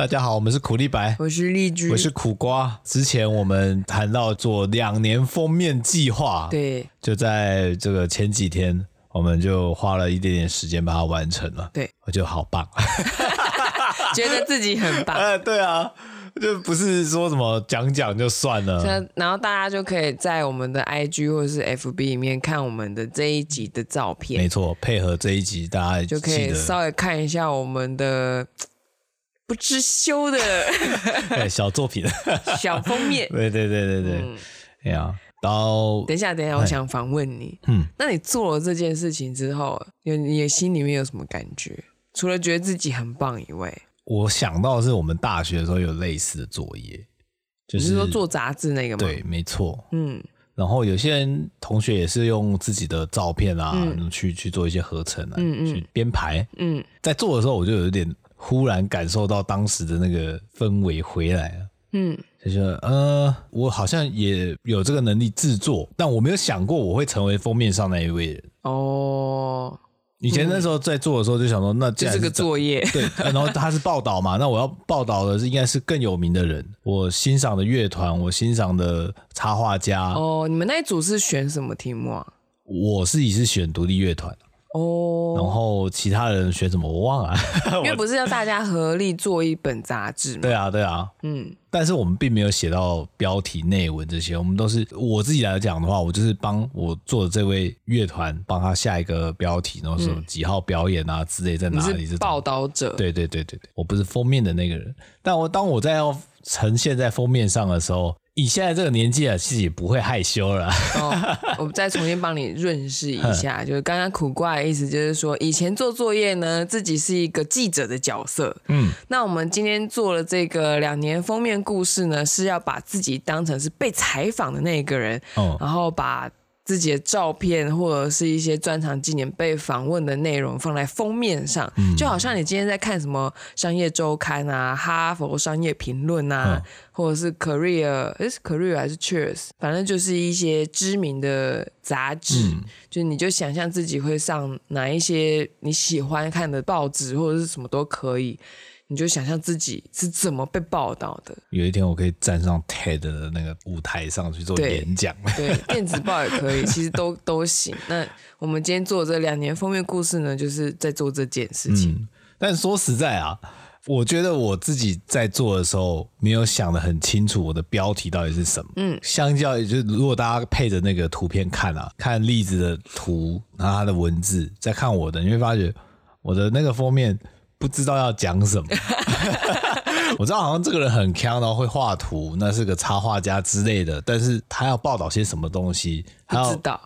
大家好，我们是苦力白，我是荔枝，我是苦瓜。之前我们谈到做两年封面计划，对，就在这个前几天，我们就花了一点点时间把它完成了。对，我觉得好棒，觉得自己很棒。呃，对啊，就不是说什么讲讲就算了。然后大家就可以在我们的 IG 或者是 FB 里面看我们的这一集的照片。没错，配合这一集，大家就可以稍微看一下我们的。不知羞的 小作品，小封面。对对对对对，哎呀，然后等一下，等一下，我想访问你。嗯，那你做了这件事情之后，你你的心里面有什么感觉？除了觉得自己很棒以外，我想到的是我们大学的时候有类似的作业，就是，说做杂志那个吗？对，没错。嗯，然后有些人同学也是用自己的照片啊，嗯、去去做一些合成啊，嗯嗯，去编排。嗯，在做的时候我就有点。忽然感受到当时的那个氛围回来了，嗯，就说呃，我好像也有这个能力制作，但我没有想过我会成为封面上那一位人。哦，以前那时候在做的时候就想说，那这是个作业，对，然后他是报道嘛，那我要报道的是应该是更有名的人，我欣赏的乐团，我欣赏的插画家。哦，你们那一组是选什么题目啊？我自己是选独立乐团。哦，oh, 然后其他人学什么我忘了，因为不是要大家合力做一本杂志吗？对啊，对啊，嗯，但是我们并没有写到标题、内文这些，我们都是我自己来讲的话，我就是帮我做的这位乐团帮他下一个标题，然后什么几号表演啊之类在哪里？是报道者。对对对对对，我不是封面的那个人，但我当我在要呈现在封面上的时候。你现在这个年纪啊，自己不会害羞了。哦，我再重新帮你润饰一下，就是刚刚苦瓜的意思，就是说以前做作业呢，自己是一个记者的角色。嗯，那我们今天做了这个两年封面故事呢，是要把自己当成是被采访的那个人，哦，然后把。自己的照片或者是一些专场纪念被访问的内容放在封面上，嗯、就好像你今天在看什么商业周刊啊、哈佛商业评论啊，嗯、或者是 Career，诶，是 Career 还是 Cheers，反正就是一些知名的杂志，嗯、就你就想象自己会上哪一些你喜欢看的报纸或者是什么都可以。你就想象自己是怎么被报道的。有一天我可以站上 TED 的那个舞台上去做演讲。对，电子报也可以，其实都都行。那我们今天做这两年封面故事呢，就是在做这件事情。嗯，但说实在啊，我觉得我自己在做的时候没有想得很清楚，我的标题到底是什么。嗯，相较于就是如果大家配着那个图片看啊，看例子的图，然后它的文字，再看我的，你会发觉我的那个封面。不知道要讲什么，我知道好像这个人很强，然后会画图，那是个插画家之类的。但是他要报道些什么东西，不知道。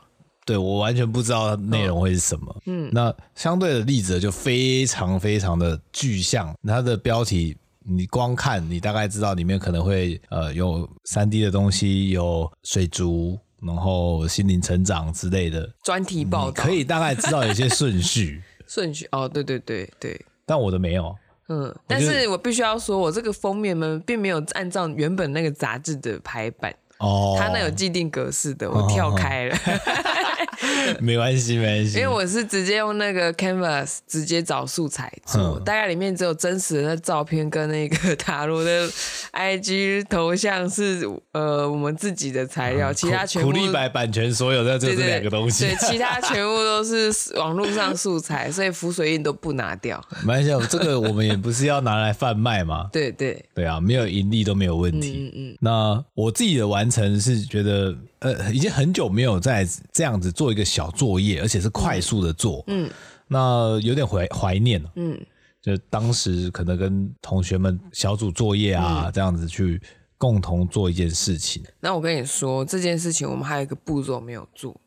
对，我完全不知道内容会是什么。嗯，那相对的例子就非常非常的具象。它的标题你光看，你大概知道里面可能会呃有三 D 的东西，有水族，然后心灵成长之类的专题报道，可以大概知道有些顺序。顺序哦，对对对对。但我的没有，嗯，但是我必须要说，我这个封面呢，并没有按照原本那个杂志的排版。哦，他那有既定格式的，我跳开了。没关系，没关系。因为我是直接用那个 Canvas 直接找素材做，大概里面只有真实的那照片跟那个 塔罗的 IG 头像是呃我们自己的材料，其他全部苦力白版权所有的就这两个东西。对，其他 全部都是网络上素材，所以浮水印都不拿掉。没关系，这个我们也不是要拿来贩卖嘛。对对对啊，没有盈利都没有问题。嗯嗯。那我自己的完。完成是觉得呃，已经很久没有在这样子做一个小作业，而且是快速的做，嗯，那有点怀怀念了，嗯，就当时可能跟同学们小组作业啊，嗯、这样子去共同做一件事情。那我跟你说，这件事情我们还有一个步骤没有做，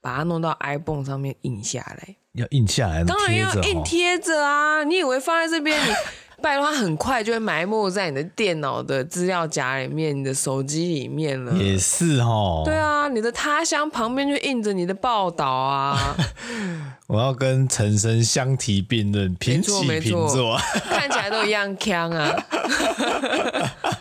把它弄到 iPhone 上面印下来，要印下来，当然要印贴着啊！你以为放在这边你？拜托，它很快就会埋没在你的电脑的资料夹里面，你的手机里面了。也是哦。对啊，你的他乡旁边就印着你的报道啊。我要跟陈生相提并论，平起平坐，看起来都一样强啊。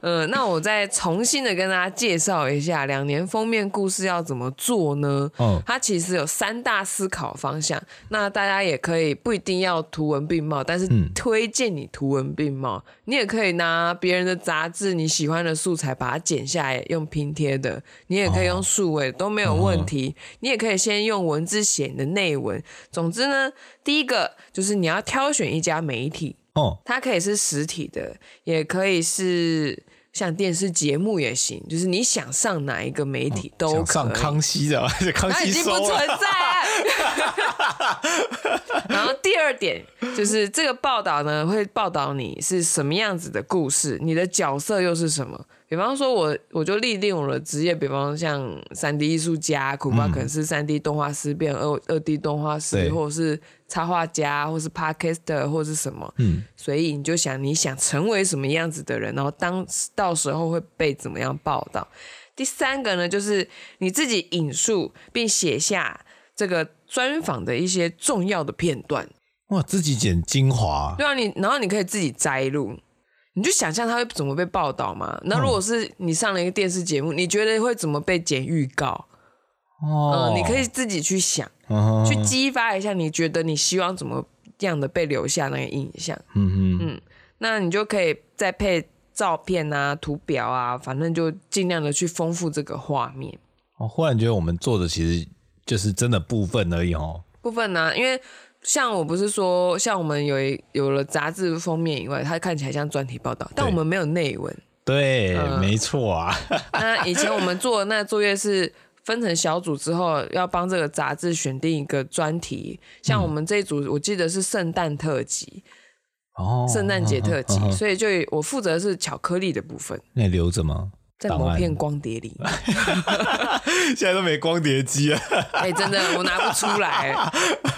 嗯，那我再重新的跟大家介绍一下两年封面故事要怎么做呢？嗯，它其实有三大思考方向。那大家也可以不一定要图文并茂，但是推荐你图文并茂。嗯、你也可以拿别人的杂志你喜欢的素材把它剪下来用拼贴的，你也可以用数位、哦、都没有问题。嗯、你也可以先用文字写你的内文。总之呢，第一个就是你要挑选一家媒体。哦，它可以是实体的，也可以是像电视节目也行，就是你想上哪一个媒体都可以。哦、上康熙的，康熙已经不存在。然后第二点就是这个报道呢，会报道你是什么样子的故事，你的角色又是什么。比方说我，我我就立定我的职业，比方说像三 D 艺术家，恐怕可能是三 D 动画师变二二 D 动画师，或者是插画家，或是 Podcaster 或者是什么。嗯，所以你就想你想成为什么样子的人，然后当到时候会被怎么样报道。第三个呢，就是你自己引述并写下这个专访的一些重要的片段。哇，自己剪精华。对啊，你然后你可以自己摘录。你就想象他会怎么被报道嘛？那如果是你上了一个电视节目，你觉得会怎么被剪预告？哦、呃，你可以自己去想，哦、去激发一下，你觉得你希望怎么样的被留下那个印象？嗯哼嗯，那你就可以再配照片啊、图表啊，反正就尽量的去丰富这个画面。我忽然觉得我们做的其实就是真的部分而已哦，部分呢、啊，因为。像我不是说，像我们有一有了杂志封面以外，它看起来像专题报道，但我们没有内文。对，呃、没错啊。那以前我们做的那作业是分成小组之后，要帮这个杂志选定一个专题。像我们这一组，我记得是圣诞特辑哦，圣诞节特辑，哦、所以就我负责是巧克力的部分。那你留着吗？在某片光碟里，现在都没光碟机了。哎、欸，真的我拿不出来。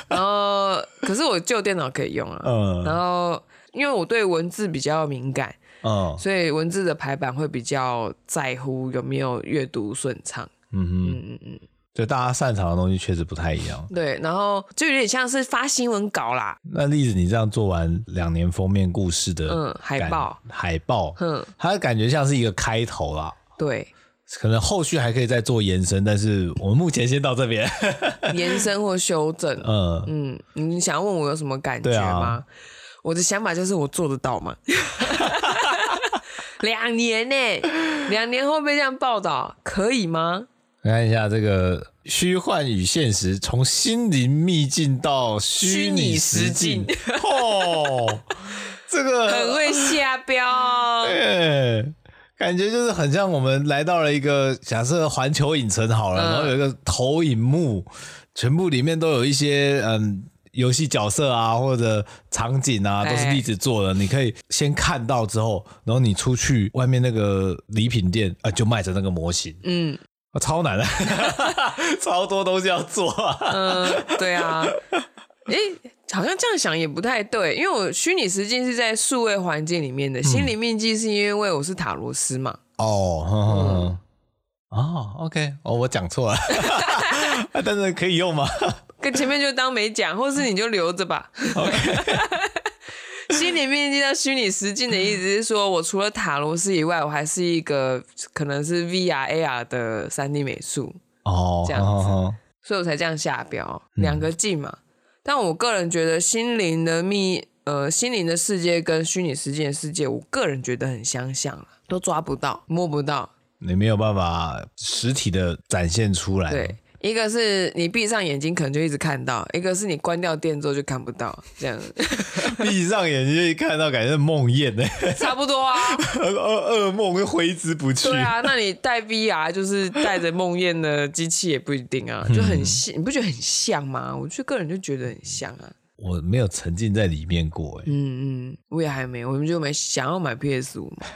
然后，可是我旧电脑可以用啊。嗯。然后，因为我对文字比较敏感，嗯，所以文字的排版会比较在乎有没有阅读顺畅。嗯哼嗯嗯嗯。就大家擅长的东西确实不太一样。对，然后就有点像是发新闻稿啦。那例子，你这样做完两年封面故事的嗯海报，海报，嗯，它的感觉像是一个开头啦。对，可能后续还可以再做延伸，但是我们目前先到这边。延伸或修正，嗯嗯，你想要问我有什么感觉吗？啊、我的想法就是我做得到吗？两年呢、欸，两年后被这样报道，可以吗？看一下这个虚幻与现实，从心灵秘境到虚拟实境，哦，这个很会下标，对，感觉就是很像我们来到了一个假设环球影城好了，嗯、然后有一个投影幕，全部里面都有一些嗯游戏角色啊或者场景啊，都是粒子做的，欸、你可以先看到之后，然后你出去外面那个礼品店啊，就卖着那个模型，嗯。超难的，超多东西要做啊。嗯，对啊。哎、欸，好像这样想也不太对，因为我虚拟实境是在数位环境里面的，心灵秘境是因为我是塔罗斯嘛。哦，呵呵嗯、哦，OK，哦，我讲错了，但是可以用吗？跟前面就当没讲，或是你就留着吧。OK。心灵秘境到虚拟实境的意思是说，我除了塔罗斯以外，我还是一个可能是 VR AR 的三 D 美术哦，这样子，所以我才这样下标两个境嘛。嗯、但我个人觉得心灵的秘呃心灵的世界跟虚拟实境的世界，我个人觉得很相像，都抓不到摸不到，你没有办法实体的展现出来。对。一个是你闭上眼睛可能就一直看到，一个是你关掉电之后就看不到，这样。闭上眼睛就一看到，感觉是梦魇呢。差不多啊，噩噩梦会挥之不去。对啊，那你戴 VR 就是带着梦魇的机器也不一定啊，就很像，你不觉得很像吗？我就个人就觉得很像啊。我没有沉浸在里面过，哎，嗯嗯，我也还没，我们就没想要买 PS 五嘛，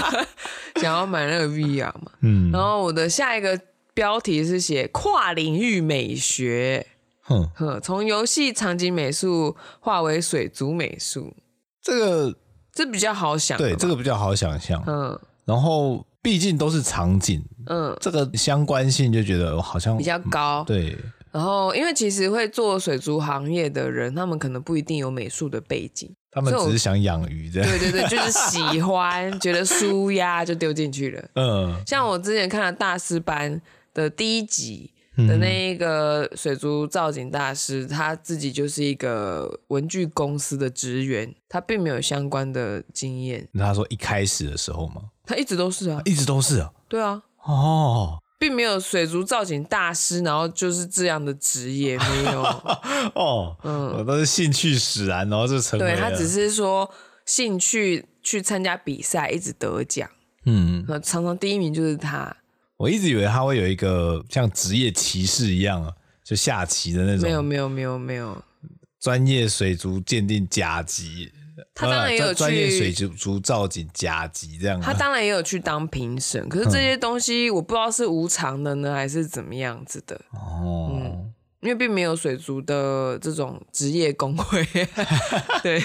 想要买那个 VR 嘛，嗯，然后我的下一个。标题是写跨领域美学，哼。哼，从游戏场景美术化为水族美术，这个这比较好想，对，这个比较好想象，嗯，然后毕竟都是场景，嗯，这个相关性就觉得好像比较高，对。然后因为其实会做水族行业的人，他们可能不一定有美术的背景，他们只是想养鱼这样。对对对，就是喜欢，觉得舒压就丢进去了。嗯，像我之前看了大师班的第一集的那一个水族造景大师，他自己就是一个文具公司的职员，他并没有相关的经验。那他说一开始的时候吗？他一直都是啊，一直都是啊。对啊。哦。并没有水族造景大师，然后就是这样的职业没有 哦，嗯，我都是兴趣使然，然后就成为。对，他只是说兴趣去参加比赛，一直得奖，嗯，常常第一名就是他。我一直以为他会有一个像职业骑士一样啊，就下棋的那种。没有，没有，没有，没有。专业水族鉴定甲级。他当然也有去专业水族造景甲级这样。他当然也有去当评审，可是这些东西我不知道是无偿的呢，还是怎么样子的。哦，嗯，因为并没有水族的这种职业工会。对，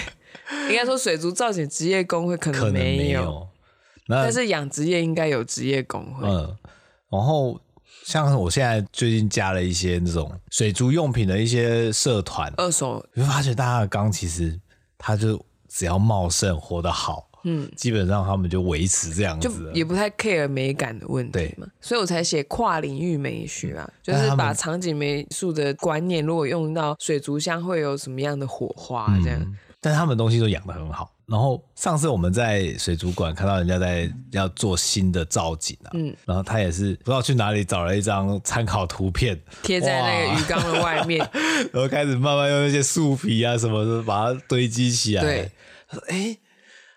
应该说水族造景职业工会可能没有，没有，但是养殖业应该有职业工会。嗯，然后像我现在最近加了一些那种水族用品的一些社团，二手，你会发现大家的缸其实它就。只要茂盛活得好，嗯，基本上他们就维持这样子，就也不太 care 美感的问题嘛，所以我才写跨领域美学啊，就是把场景美术的观念，如果用到水族箱，会有什么样的火花这样。嗯，但他们东西都养得很好。然后上次我们在水族馆看到人家在要做新的造景啊，嗯，然后他也是不知道去哪里找了一张参考图片。贴在那个鱼缸的外面，然后开始慢慢用那些树皮啊什么的把它堆积起来。对，哎，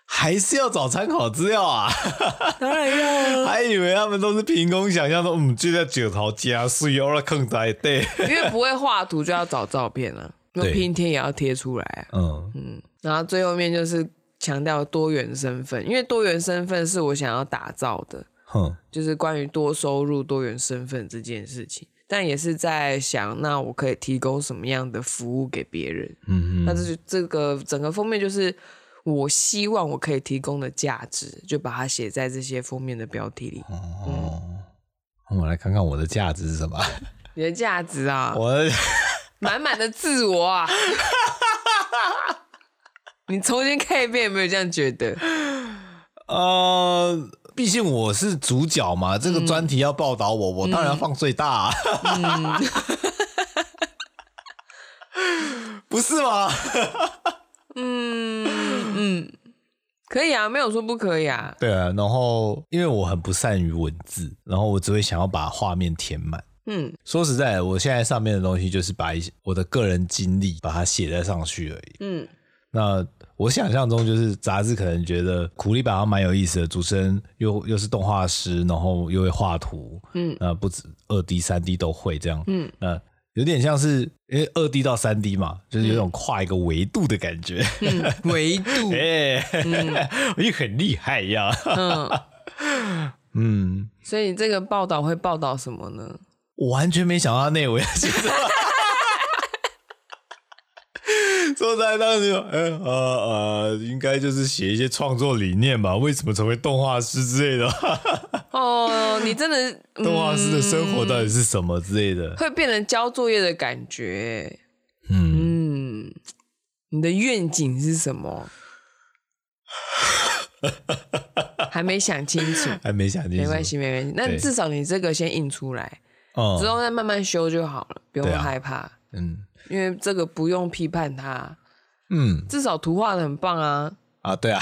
还是要找参考资料啊？当然要，还以为他们都是凭空想象的，嗯，就在九头加水哦，坑在对，因为不会画图就要找照片了，那拼贴也要贴出来啊。嗯。嗯，然后最后面就是。强调多元身份，因为多元身份是我想要打造的，哼，就是关于多收入、多元身份这件事情。但也是在想，那我可以提供什么样的服务给别人？嗯嗯，那这就这个整个封面就是我希望我可以提供的价值，就把它写在这些封面的标题里。哦，嗯，我来看看我的价值是什么？你的价值啊，我的满满的自我啊。你重新看一遍，有没有这样觉得？呃，毕竟我是主角嘛，这个专题要报道我，嗯、我当然要放最大，啊。嗯、不是吗？嗯嗯，可以啊，没有说不可以啊。对啊，然后因为我很不善于文字，然后我只会想要把画面填满。嗯，说实在的，我现在上面的东西就是把一些我的个人经历把它写在上去而已。嗯。那我想象中就是杂志可能觉得苦力板还蛮有意思的，主持人又又是动画师，然后又会画图，嗯，那不止二 D、三 D 都会这样，嗯，那有点像是因为二 D 到三 D 嘛，就是有种跨一个维度的感觉，嗯、维度，哎、欸，我也、嗯、很厉害呀，嗯，嗯，所以这个报道会报道什么呢？我完全没想到内围是什么。说在当时，哎、欸，呃呃，应该就是写一些创作理念吧？为什么成为动画师之类的？哦，你真的、嗯、动画师的生活到底是什么之类的？会变成交作业的感觉。嗯，嗯，你的愿景是什么？还没想清楚，还没想清楚，没关系，没关系。那至少你这个先印出来，之后再慢慢修就好了，不用害怕。啊、嗯。因为这个不用批判他，嗯，至少图画的很棒啊。啊，对啊，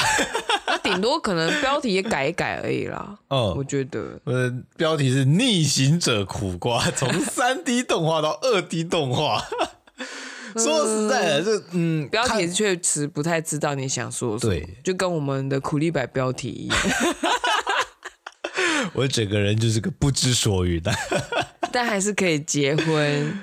那顶多可能标题也改一改而已啦。嗯，我觉得，我的标题是《逆行者苦瓜》，从 三 D 动画到二 D 动画。说实在的，这嗯，标题确实不太知道你想说什么，对，就跟我们的苦力白标题一样。我整个人就是个不知所云的，但还是可以结婚。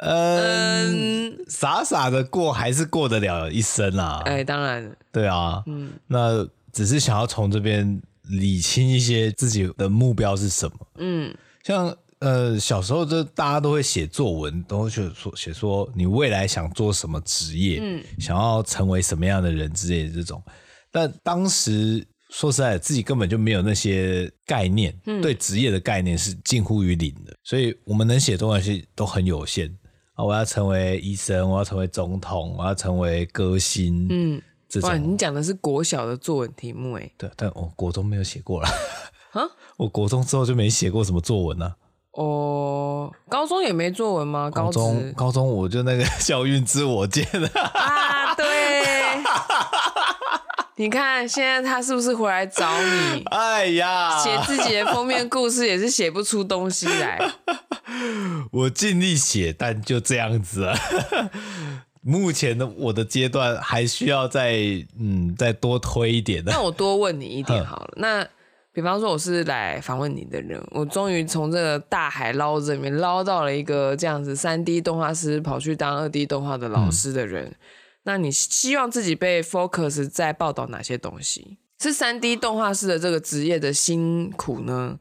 嗯，傻傻的过还是过得了一生啊！哎，当然，对啊，嗯，那只是想要从这边理清一些自己的目标是什么。嗯，像呃小时候就大家都会写作文，都会写说写说你未来想做什么职业，嗯，想要成为什么样的人之类的这种。但当时说实在，自己根本就没有那些概念，嗯，对职业的概念是近乎于零的，所以我们能写的东西都很有限。啊！我要成为医生，我要成为总统，我要成为歌星，嗯，这种。哇，你讲的是国小的作文题目哎。对，但我国中没有写过了。啊？我国中之后就没写过什么作文了。哦，高中也没作文吗？高中高中我就那个 校运自我见了。啊，对。你看，现在他是不是回来找你？哎呀，写自己的封面故事也是写不出东西来。我尽力写，但就这样子啊。目前的我的阶段还需要再嗯再多推一点的。那我多问你一点 好了。那比方说我是来访问你的人，我终于从这个大海捞子里面捞到了一个这样子三 D 动画师跑去当二 D 动画的老师的人。嗯那你希望自己被 focus 在报道哪些东西？是三 D 动画师的这个职业的辛苦呢，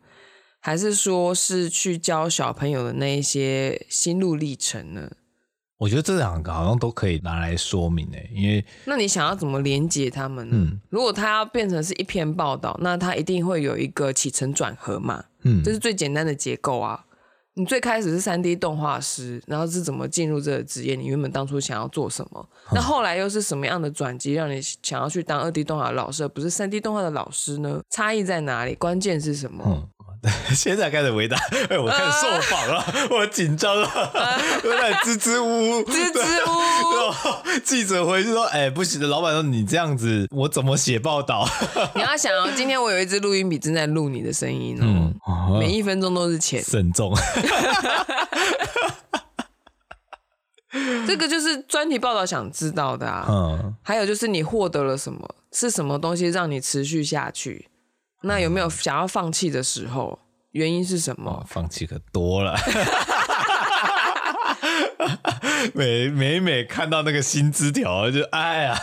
还是说是去教小朋友的那一些心路历程呢？我觉得这两个好像都可以拿来说明诶，因为那你想要怎么连接他们呢？嗯，如果他要变成是一篇报道，那他一定会有一个起承转合嘛，嗯，这是最简单的结构啊。你最开始是三 D 动画师，然后是怎么进入这个职业？你原本当初想要做什么？嗯、那后来又是什么样的转机，让你想要去当二 D 动画老师，而不是三 D 动画的老师呢？差异在哪里？关键是什么？嗯 现在开始回答，哎，我开始受访了，呃、我紧张了，有点支支吾吾，支支吾吾。记者回去说，哎，不行的，老板说你这样子，我怎么写报道？你要想哦，今天我有一支录音笔正在录你的声音哦，嗯、每一分钟都是钱，慎重。这个就是专题报道想知道的啊，嗯，还有就是你获得了什么？是什么东西让你持续下去？那有没有想要放弃的时候？原因是什么？哦、放弃可多了。每每每看到那个薪资条，就哎呀，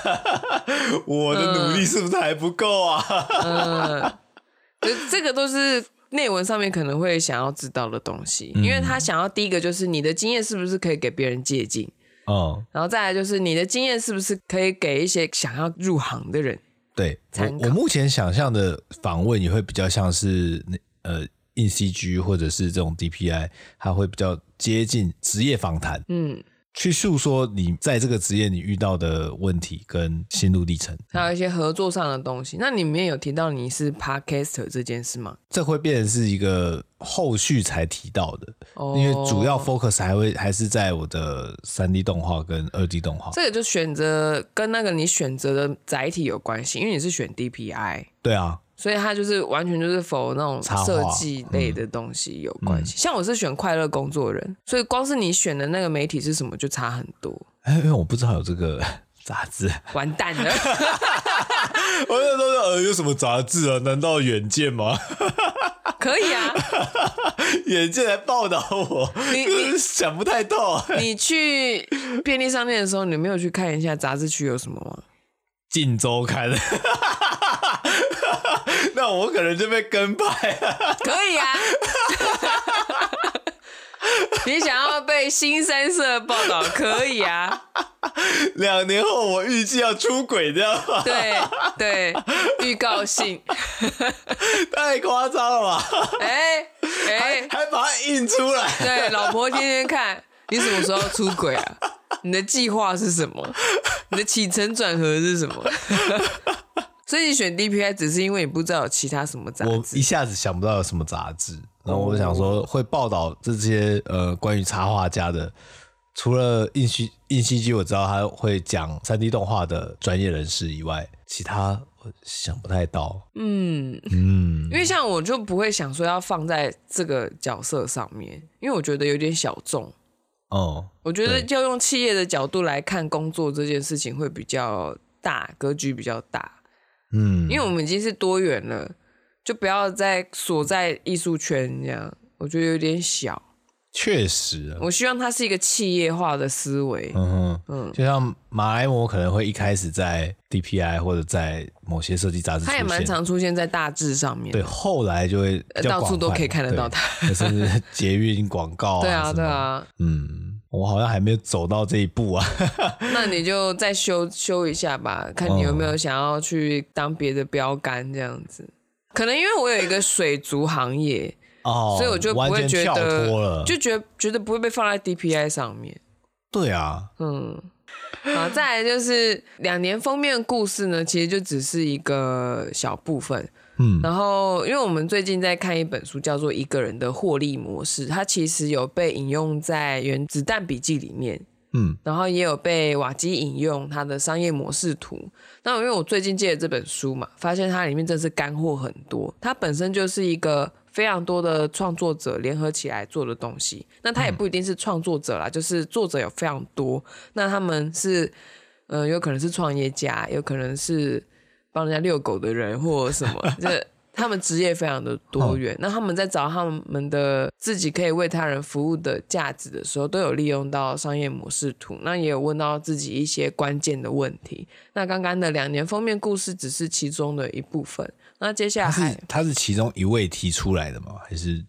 我的努力是不是还不够啊？嗯，就这个都是内文上面可能会想要知道的东西，因为他想要第一个就是你的经验是不是可以给别人借鉴哦，然后再来就是你的经验是不是可以给一些想要入行的人。对，我我目前想象的访问也会比较像是那呃硬 CG 或者是这种 DPI，它会比较接近职业访谈，嗯，去诉说你在这个职业你遇到的问题跟心路历程，还有一些合作上的东西。那里面有提到你是 Podcaster 这件事吗？这会变成是一个后续才提到的，哦、因为主要 focus 还会还是在我的三 D 动画跟二 D 动画。这个就选择跟那个你选择的载体有关系，因为你是选 DPI。对啊，所以他就是完全就是否那种设计类的东西有关系。嗯、像我是选快乐工作人，所以光是你选的那个媒体是什么就差很多。哎，因为我不知道有这个 杂志，完蛋了。我那时候说呃，有什么杂志啊？难道远见吗？可以啊，远见来报道我，你你想不太透。你去便利商店的时候，你没有去看一下杂志区有什么吗？镜周刊，那我可能就被跟拍了。可以啊。你想要被新三色报道可以啊，两年后我预计要出轨，这样吗？对对，预告性，太夸张了吧？哎哎、还把它印出来？对，老婆天天看，你什么时候出轨啊？你的计划是什么？你的起承转合是什么？所以你选 DPI 只是因为你不知道有其他什么杂志，我一下子想不到有什么杂志。然后我想说，会报道这些呃关于插画家的，除了硬 C 硬 CG 我知道他会讲三 D 动画的专业人士以外，其他我想不太到。嗯嗯，因为像我就不会想说要放在这个角色上面，因为我觉得有点小众。哦，我觉得要用企业的角度来看工作这件事情会比较大，格局比较大。嗯，因为我们已经是多元了。就不要再锁在艺术圈这样，我觉得有点小。确实，我希望它是一个企业化的思维。嗯哼嗯，就像马来貘可能会一开始在 DPI 或者在某些设计杂志，它也蛮常出现在大志上面。对，后来就会到处都可以看得到它，甚至捷运广告啊。对啊，对啊。嗯，我好像还没有走到这一步啊。那你就再修修一下吧，看你有没有想要去当别的标杆这样子。可能因为我有一个水族行业哦，所以我就不会觉得，就觉得觉得不会被放在 DPI 上面。对啊，嗯，好，再来就是两年封面故事呢，其实就只是一个小部分。嗯，然后因为我们最近在看一本书，叫做《一个人的获利模式》，它其实有被引用在《原子弹笔记》里面。嗯，然后也有被瓦基引用他的商业模式图。那因为我最近借了这本书嘛，发现它里面真是干货很多。它本身就是一个非常多的创作者联合起来做的东西。那它也不一定是创作者啦，嗯、就是作者有非常多。那他们是，呃，有可能是创业家，有可能是帮人家遛狗的人，或者什么。就他们职业非常的多元，那他们在找他们的自己可以为他人服务的价值的时候，都有利用到商业模式图，那也有问到自己一些关键的问题。那刚刚的两年封面故事只是其中的一部分，那接下来他是他是其中一位提出来的吗？还是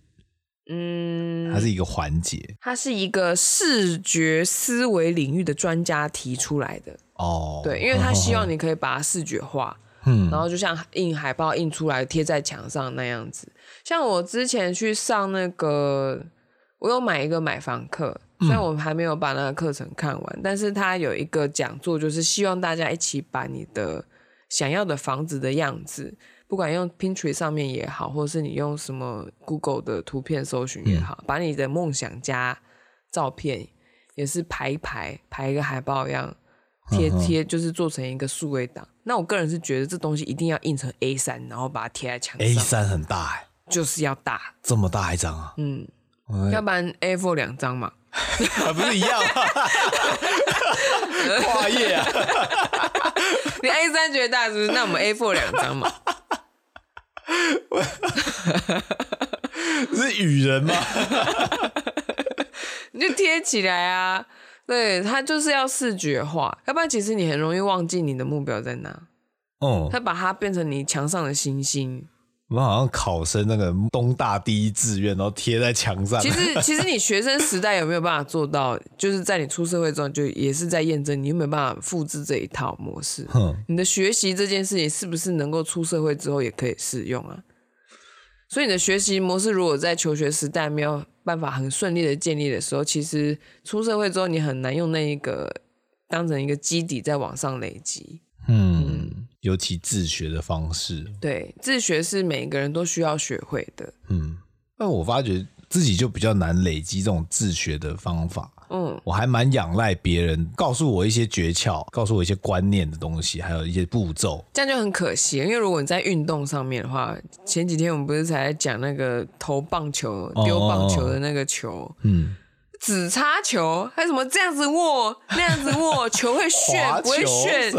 嗯，它是一个环节？他是一个视觉思维领域的专家提出来的哦，对，因为他希望 你可以把它视觉化。嗯，然后就像印海报印出来贴在墙上那样子。像我之前去上那个，我有买一个买房课，虽然我还没有把那个课程看完，但是他有一个讲座，就是希望大家一起把你的想要的房子的样子，不管用 Pinterest 上面也好，或者是你用什么 Google 的图片搜寻也好，把你的梦想家照片也是排一排，排一个海报一样。贴贴就是做成一个数位档，那我个人是觉得这东西一定要印成 A 三，然后把它贴在墙上。A 三很大哎、欸，就是要大，这么大一张啊？嗯，要不然 A four 两张嘛，不是一样吗？跨页啊！你 A 三觉得大是不是？那我们 A four 两张嘛？是雨人吗？你就贴起来啊！对，他就是要视觉化，要不然其实你很容易忘记你的目标在哪。哦，他把它变成你墙上的星星。我们好像考生那个东大第一志愿，然后贴在墙上。其实，其实你学生时代有没有办法做到？就是在你出社会之后，就也是在验证你有没有办法复制这一套模式。哼，你的学习这件事情是不是能够出社会之后也可以适用啊？所以你的学习模式如果在求学时代没有办法很顺利的建立的时候，其实出社会之后你很难用那一个当成一个基底在往上累积。嗯，嗯，尤其自学的方式，对，自学是每个人都需要学会的。嗯，那我发觉自己就比较难累积这种自学的方法。嗯，我还蛮仰赖别人告诉我一些诀窍，告诉我一些观念的东西，还有一些步骤。这样就很可惜，因为如果你在运动上面的话，前几天我们不是才讲那个投棒球、丢棒球的那个球，嗯，指叉球，还有什么这样子握、那样子握，球会旋不会旋？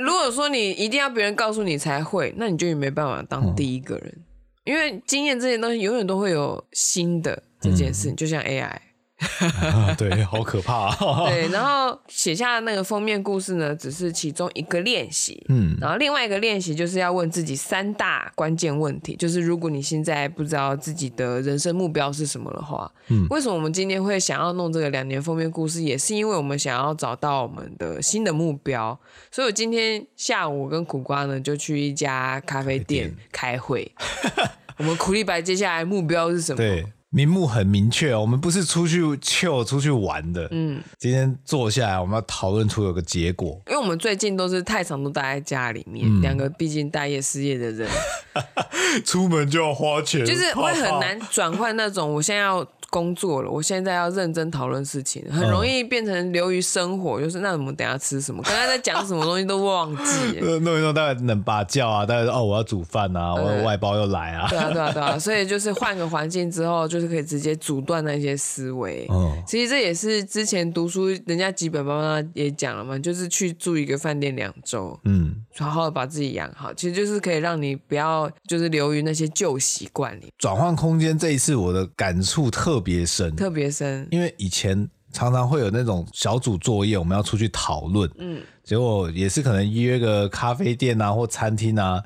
如果说你一定要别人告诉你才会，那你就也没办法当第一个人，嗯、因为经验这些东西永远都会有新的这件事，嗯、就像 AI。啊、对，好可怕、啊。对，然后写下那个封面故事呢，只是其中一个练习。嗯，然后另外一个练习就是要问自己三大关键问题，就是如果你现在不知道自己的人生目标是什么的话，嗯，为什么我们今天会想要弄这个两年封面故事，也是因为我们想要找到我们的新的目标。所以我今天下午跟苦瓜呢就去一家咖啡店开会。我们苦力白接下来目标是什么？对。名目很明确，我们不是出去 chill 出去玩的。嗯，今天坐下来，我们要讨论出有个结果。因为我们最近都是太常都待在家里面，两、嗯、个毕竟待业失业的人，出门就要花钱，就是会很难转换那种我现在要。工作了，我现在要认真讨论事情，很容易变成流于生活，嗯、就是那我们等下吃什么？刚才在讲什么东西都忘记。弄一弄大概冷把叫啊，大概哦我要煮饭啊，嗯、我的外包又来啊。对啊对啊对啊，所以就是换个环境之后，就是可以直接阻断那些思维。嗯，其实这也是之前读书人家吉本妈妈也讲了嘛，就是去住一个饭店两周，嗯，好好把自己养好，其实就是可以让你不要就是流于那些旧习惯里。转换空间这一次我的感触特。特别深，特别深，因为以前常常会有那种小组作业，我们要出去讨论，嗯，结果也是可能约个咖啡店啊或餐厅啊，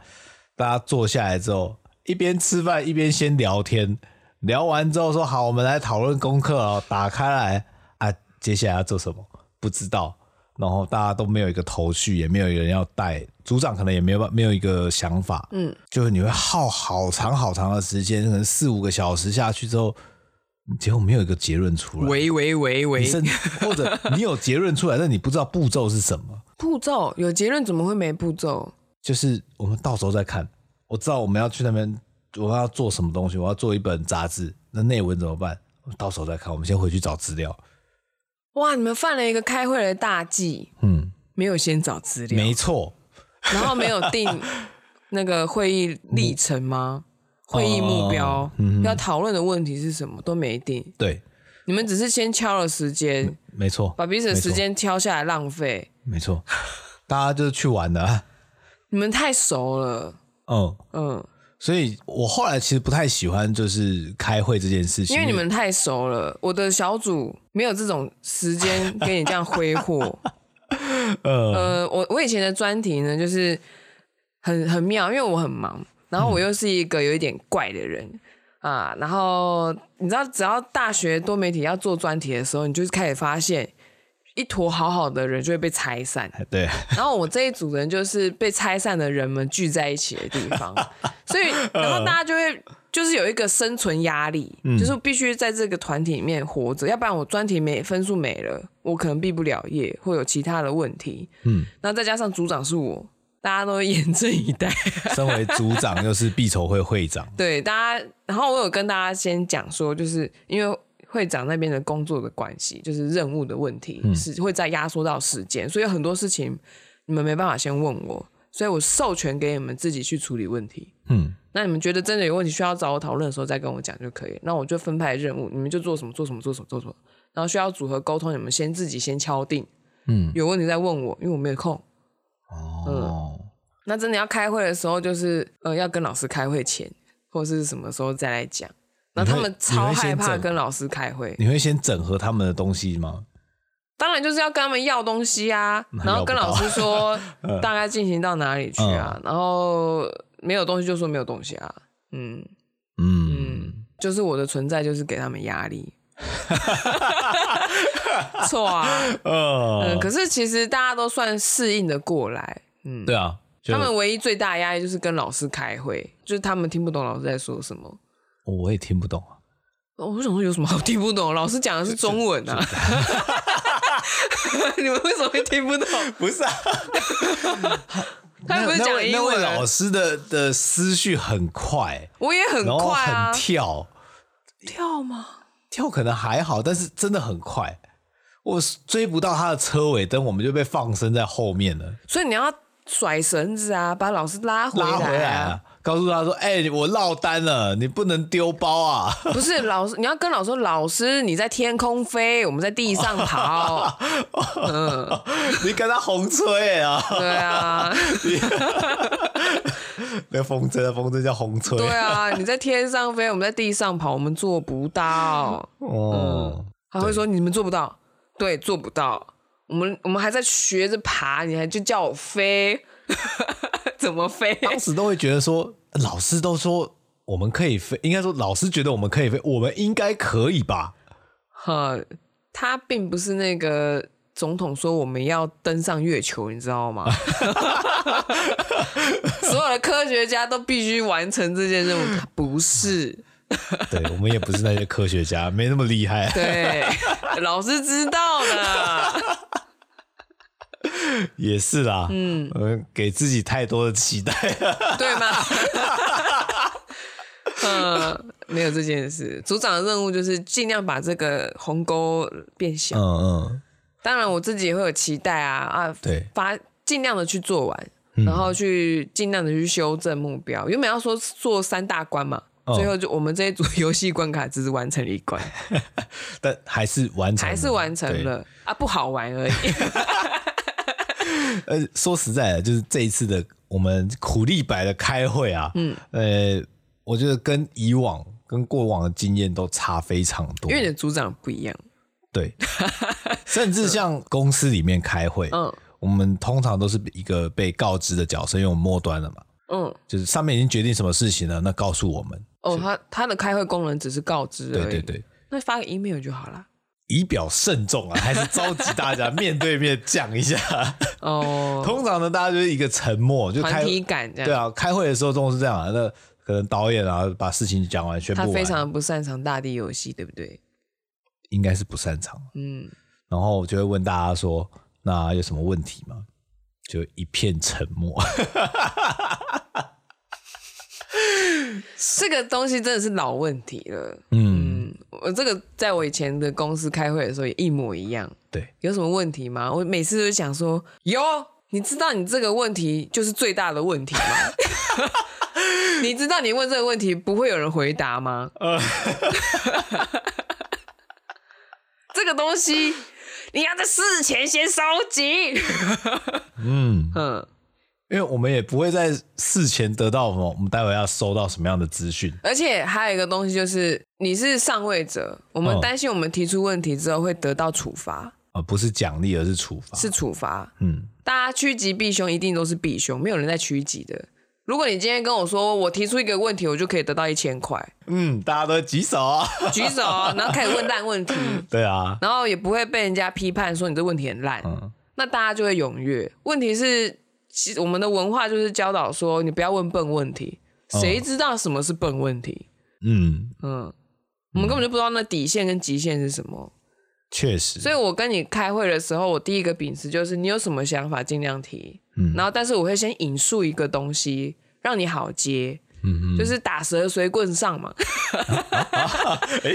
大家坐下来之后，一边吃饭一边先聊天，聊完之后说好，我们来讨论功课哦，打开来啊，接下来要做什么？不知道，然后大家都没有一个头绪，也没有人要带，组长可能也没有没有一个想法，嗯，就是你会耗好长好长的时间，可能四五个小时下去之后。结果没有一个结论出来。喂喂喂喂，或者你有结论出来，但你不知道步骤是什么。步骤有结论，怎么会没步骤？就是我们到时候再看。我知道我们要去那边，我要做什么东西，我要做一本杂志，那内文怎么办？到时候再看。我们先回去找资料。哇，你们犯了一个开会的大忌。嗯，没有先找资料，没错。然后没有定那个会议历程吗？会议目标、嗯、要讨论的问题是什么都没定。对，你们只是先敲了时间，没错，把彼此的时间敲下来浪费。没错，大家就是去玩的。你们太熟了。嗯嗯，所以我后来其实不太喜欢就是开会这件事情，因为你们太熟了。我的小组没有这种时间给你这样挥霍。呃，我我以前的专题呢，就是很很妙，因为我很忙，然后我又是一个有一点怪的人、嗯、啊。然后你知道，只要大学多媒体要做专题的时候，你就开始发现一坨好好的人就会被拆散。对。然后我这一组人就是被拆散的人们聚在一起的地方，所以然后大家就会。就是有一个生存压力，嗯、就是必须在这个团体里面活着，要不然我专题没分数没了，我可能毕不了业，会有其他的问题。嗯，那再加上组长是我，大家都严阵以待。身为组长又是必筹会会长，对大家，然后我有跟大家先讲说，就是因为会长那边的工作的关系，就是任务的问题、嗯、是会再压缩到时间，所以很多事情你们没办法先问我，所以我授权给你们自己去处理问题。嗯。那你们觉得真的有问题需要找我讨论的时候再跟我讲就可以。那我就分派任务，你们就做什么做什么做什么做什么。然后需要组合沟通，你们先自己先敲定。嗯，有问题再问我，因为我没有空。哦。嗯。那真的要开会的时候，就是呃要跟老师开会前或是什么时候再来讲。那他们超害怕跟老师开会。你会先整合他们的东西吗？当然就是要跟他们要东西啊，然后跟老师说 大概进行到哪里去啊，然后。没有东西就说没有东西啊，嗯嗯，嗯，就是我的存在就是给他们压力，错啊，嗯，可是其实大家都算适应的过来，嗯，对啊，他们唯一最大的压力就是跟老师开会，就是他们听不懂老师在说什么，我也听不懂啊，我想说有什么好听不懂？老师讲的是中文啊，你们为什么会听不懂？不是啊。他不是讲英文，那位老师的的思绪很快，我也很快啊，很跳，跳吗？跳可能还好，但是真的很快，我追不到他的车尾灯，我们就被放生在后面了。所以你要甩绳子啊，把老师拉回来，拉回来啊。告诉他说：“哎、欸，我落单了，你不能丢包啊！” 不是老师，你要跟老师说：“老师，你在天空飞，我们在地上跑。”嗯，你跟他红吹啊？对啊，那风筝的风筝叫红吹。对啊，你在天上飞，我们在地上跑，我们做不到。哦、嗯，他会说：“你们做不到。”对，做不到。我们我们还在学着爬，你还就叫我飞。怎么飞？当时都会觉得说，老师都说我们可以飞，应该说老师觉得我们可以飞，我们应该可以吧？哈，他并不是那个总统说我们要登上月球，你知道吗？所有的科学家都必须完成这件任务，不是。对，我们也不是那些科学家，没那么厉害。对，老师知道的。也是啦，嗯，给自己太多的期待，对吗？嗯，没有这件事。组长的任务就是尽量把这个鸿沟变小。嗯嗯。当然，我自己也会有期待啊啊，对，发尽量的去做完，嗯、然后去尽量的去修正目标。原本要说做三大关嘛，嗯、最后就我们这一组游戏关卡只是完成了一关，但还是完成，还是完成了对啊，不好玩而已。呃，说实在的，就是这一次的我们苦力白的开会啊，嗯，呃，我觉得跟以往、跟过往的经验都差非常多，因为你的组长不一样，对，甚至像公司里面开会，嗯，我们通常都是一个被告知的角色，因为我们末端了嘛，嗯，就是上面已经决定什么事情了，那告诉我们，哦，他他的开会功能只是告知，对对对，那发个 email 就好了。以表慎重啊，还是召集大家 面对面讲一下哦。通常呢，大家就是一个沉默，就开团体感这样。对啊，开会的时候总是这样啊。那可能导演啊把事情讲完，宣布完。他非常不擅长大地游戏，对不对？应该是不擅长。嗯，然后我就会问大家说：“那有什么问题吗？”就一片沉默。这个东西真的是老问题了。嗯，嗯，我这个在我以前的公司开会的时候也一模一样。对，有什么问题吗？我每次都想说有。你知道你这个问题就是最大的问题吗？你知道你问这个问题不会有人回答吗？这个东西你要在事前先收集。嗯嗯，因为我们也不会在事前得到什么，我们待会要收到什么样的资讯。而且还有一个东西就是，你是上位者，我们担心我们提出问题之后会得到处罚。呃，不是奖励，而是处罚。是处罚。嗯，大家趋吉避凶，一定都是避凶，没有人在趋吉的。如果你今天跟我说，我提出一个问题，我就可以得到一千块。嗯，大家都举手啊，举手，然后开始问烂问题。对啊，然后也不会被人家批判说你这问题很烂。嗯，那大家就会踊跃。问题是，我们的文化就是教导说，你不要问笨问题。谁知道什么是笨问题？嗯嗯，我们根本就不知道那底线跟极限是什么。确实，所以我跟你开会的时候，我第一个秉持就是你有什么想法尽量提，嗯，然后但是我会先引述一个东西让你好接，嗯嗯，就是打蛇随棍上嘛。哎，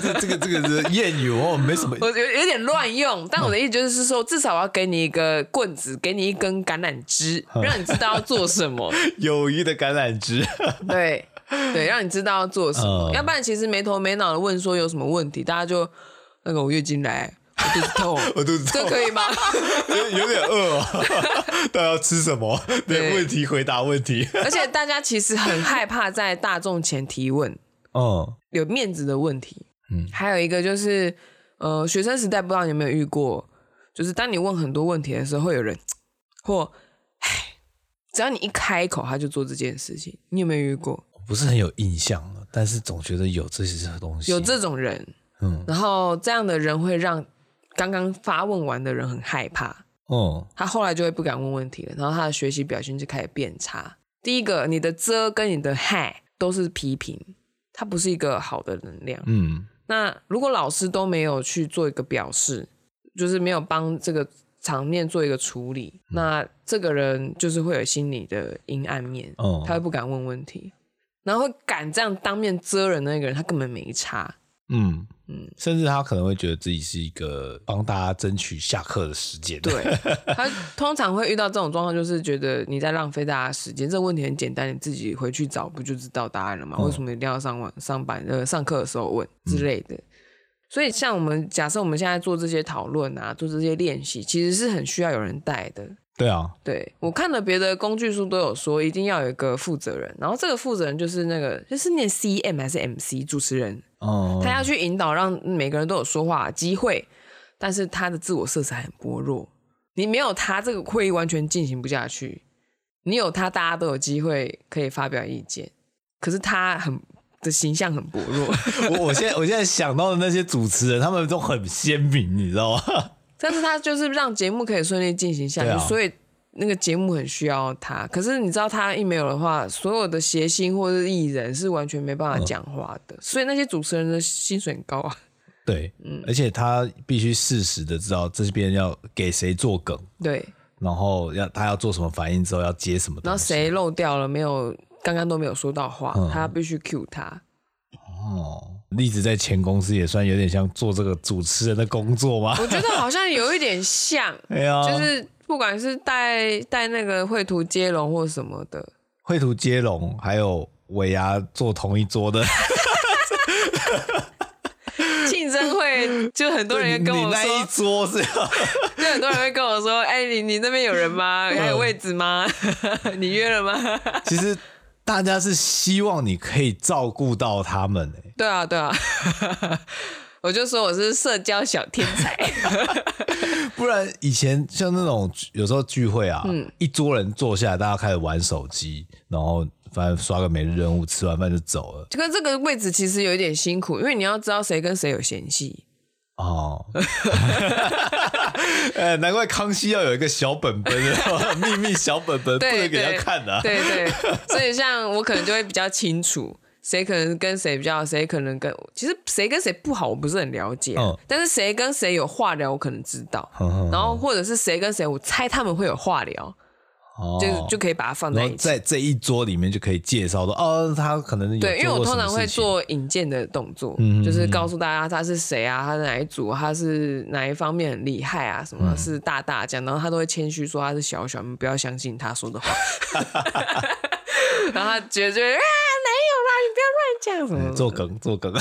这这个这个是谚语哦，没什么，我有有点乱用，但我的意思就是说，至少我要给你一个棍子，给你一根橄榄枝，让你知道要做什么。友谊的橄榄枝，对对，让你知道要做什么，要不然其实没头没脑的问说有什么问题，大家就。那个我月经来，我肚子痛，我肚子痛，这可以吗？有 有点饿哦，大家要吃什么？对，问题回答问题。而且大家其实很害怕在大众前提问，哦，有面子的问题。嗯，还有一个就是，呃，学生时代不知道你有没有遇过，就是当你问很多问题的时候，会有人 或，唉，只要你一开口，他就做这件事情。你有没有遇过？我不是很有印象了，但是总觉得有这些东西，有这种人。嗯，然后这样的人会让刚刚发问完的人很害怕，哦，他后来就会不敢问问题了，然后他的学习表现就开始变差。第一个，你的遮跟你的害都是批评，它不是一个好的能量。嗯，那如果老师都没有去做一个表示，就是没有帮这个场面做一个处理，嗯，那这个人就是会有心理的阴暗面，哦，他会不敢问问题，然后会敢这样当面遮人的那个人，他根本没差。嗯嗯，甚至他可能会觉得自己是一个帮大家争取下课的时间。对，他通常会遇到这种状况，就是觉得你在浪费大家时间。这个问题很简单，你自己回去找不就知道答案了吗？嗯、为什么一定要上晚上班呃上课的时候问之类的？嗯、所以像我们假设我们现在做这些讨论啊，做这些练习，其实是很需要有人带的。对啊，对我看了别的工具书都有说，一定要有一个负责人，然后这个负责人就是那个就是念 CM 还是 MC 主持人。哦，他要去引导，让每个人都有说话机会，但是他的自我色彩很薄弱。你没有他，这个会议完全进行不下去。你有他，大家都有机会可以发表意见。可是他很的形象很薄弱。我我现在我现在想到的那些主持人，他们都很鲜明，你知道吗？但是他就是让节目可以顺利进行下去，啊、所以。那个节目很需要他，可是你知道他一没有的话，所有的谐星或者艺人是完全没办法讲话的，嗯、所以那些主持人的薪水很高啊。对，嗯，而且他必须适时的知道这边要给谁做梗，对，然后要他要做什么反应之后要接什么，然后谁漏掉了没有，刚刚都没有说到话，嗯、他必须 cue 他。哦，栗子在前公司也算有点像做这个主持人的工作吗？我觉得好像有一点像，哎呀，就是。不管是带带那个绘图接龙或什么的，绘图接龙还有尾牙坐同一桌的 庆生会，就很多人跟我说，你那一桌是，就很多人会跟我说，哎、欸，你你那边有人吗？还有位置吗？你约了吗？其实大家是希望你可以照顾到他们、欸，对啊，对啊。我就说我是社交小天才，不然以前像那种有时候聚会啊，嗯、一桌人坐下来，大家开始玩手机，然后反正刷个每日任务，吃完饭就走了。就跟这个位置其实有一点辛苦，因为你要知道谁跟谁有嫌隙，哦，呃，难怪康熙要有一个小本本，秘密小本本不能给他看的、啊。对对，所以像我可能就会比较清楚，谁可能跟谁比较，谁可能跟其实谁跟谁不好，我不是很了解。嗯、但是谁跟谁有话聊，我可能知道。嗯、然后或者是谁跟谁，我猜他们会有话聊。就就可以把它放在一起，在这一桌里面就可以介绍说，哦，他可能有对，因为我通常会做引荐的动作，嗯、就是告诉大家他是谁啊，他是哪一组，他是哪一方面很厉害啊，什么是大大奖，然后他都会谦虚说他是小小，不要相信他说的话。然后他觉得你不要乱讲什么，做梗做梗，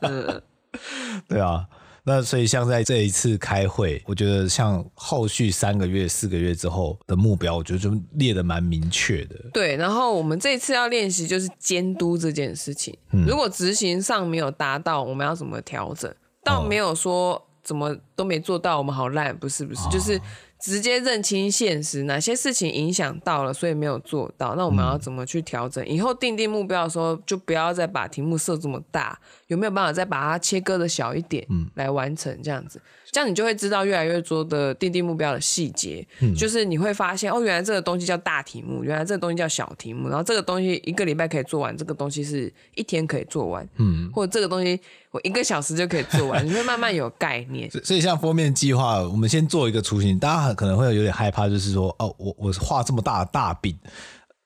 嗯，对啊。那所以像在这一次开会，我觉得像后续三个月、四个月之后的目标，我觉得就列的蛮明确的。对，然后我们这一次要练习就是监督这件事情。嗯，如果执行上没有达到，我们要怎么调整？倒没有说怎么都没做到，我们好烂，不是不是，哦、就是。直接认清现实，哪些事情影响到了，所以没有做到。那我们要怎么去调整？嗯、以后定定目标的时候，就不要再把题目设这么大，有没有办法再把它切割的小一点，嗯，来完成这样子？这样你就会知道越来越多的定定目标的细节，嗯，就是你会发现哦，原来这个东西叫大题目，原来这个东西叫小题目，然后这个东西一个礼拜可以做完，这个东西是一天可以做完，嗯，或者这个东西我一个小时就可以做完，你会慢慢有概念。所以像封面计划，我们先做一个雏形，大家可能会有点害怕，就是说哦，我我画这么大的大饼，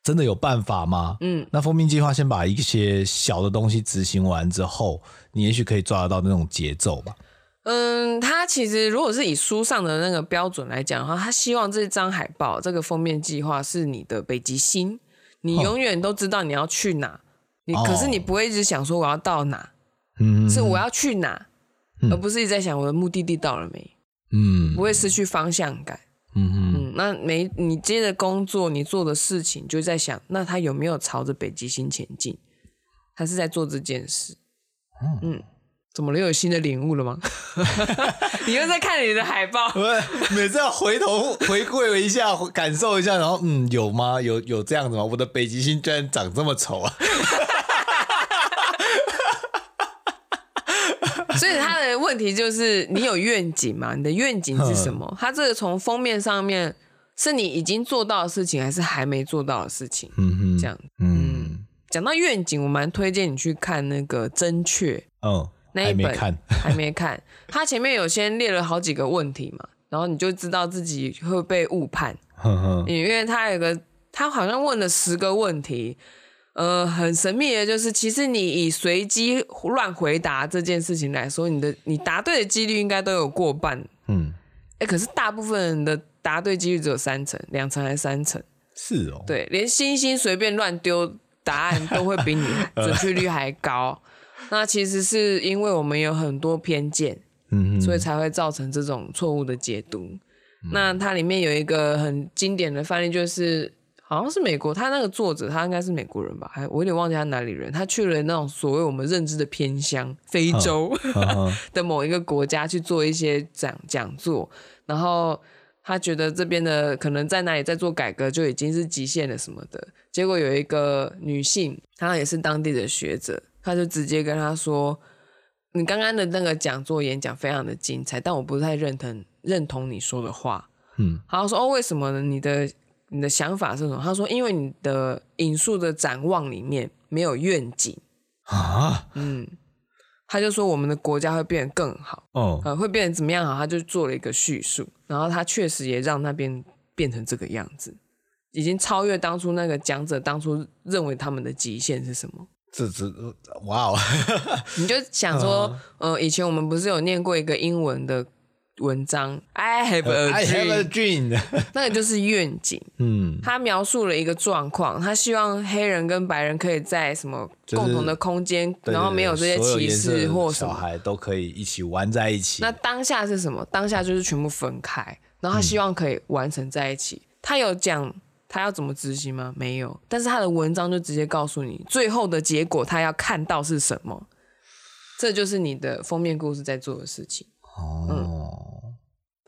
真的有办法吗？嗯，那封面计划先把一些小的东西执行完之后，你也许可以抓得到那种节奏吧。嗯，他其实如果是以书上的那个标准来讲的话，他希望这张海报、这个封面计划是你的北极星，你永远都知道你要去哪，你可是你不会一直想说我要到哪，嗯，是我要去哪，而不是一直在想我的目的地到了没，嗯，不会失去方向感，嗯嗯，那没你接着工作，你做的事情就在想，那他有没有朝着北极星前进，他是在做这件事，嗯。怎么了？又有新的领悟了吗？你又在看你的海报？不是，每次要回头回顾一下，感受一下，然后嗯，有吗？有有这样子吗？我的北极星居然长这么丑啊！所以他的问题就是，你有愿景吗？你的愿景是什么？他这个从封面上面是你已经做到的事情，还是还没做到的事情？嗯哼，这样。嗯，讲到愿景，我蛮推荐你去看那个《真确》。嗯。那一本还没看，还没看，他前面有先列了好几个问题嘛，然后你就知道自己会被误判，因为他有个，他好像问了十个问题，呃，很神秘的，就是其实你以随机乱回答这件事情来说，你的你答对的几率应该都有过半，嗯，哎，可是大部分人的答对几率只有三成、两成还是三成？是哦，对，连星星随便乱丢答案都会比你 准确率还高。那其实是因为我们有很多偏见，嗯，所以才会造成这种错误的解读。嗯、那它里面有一个很经典的范例，就是好像是美国，他那个作者他应该是美国人吧？还我有点忘记他哪里人。他去了那种所谓我们认知的偏乡，非洲 的某一个国家去做一些讲讲座，然后他觉得这边的可能在哪里在做改革就已经是极限了什么的。结果有一个女性，她也是当地的学者。他就直接跟他说：“你刚刚的那个讲座演讲非常的精彩，但我不太认同认同你说的话。”嗯，他说：“哦，为什么呢？你的你的想法是什么？”他说：“因为你的引述的展望里面没有愿景啊。”嗯，他就说我们的国家会变得更好哦，呃，会变得怎么样好？他就做了一个叙述，然后他确实也让那边变成这个样子，已经超越当初那个讲者当初认为他们的极限是什么。这只哇哦！你就想说，呃，以前我们不是有念过一个英文的文章？I have a dream，, I have a dream 那个就是愿景。嗯，他描述了一个状况，他希望黑人跟白人可以在什么共同的空间，就是、然后没有这些歧视或什么，小孩都可以一起玩在一起。那当下是什么？当下就是全部分开，然后他希望可以完成在一起。嗯、他有讲。他要怎么执行吗？没有，但是他的文章就直接告诉你最后的结果，他要看到是什么。这就是你的封面故事在做的事情。哦，嗯，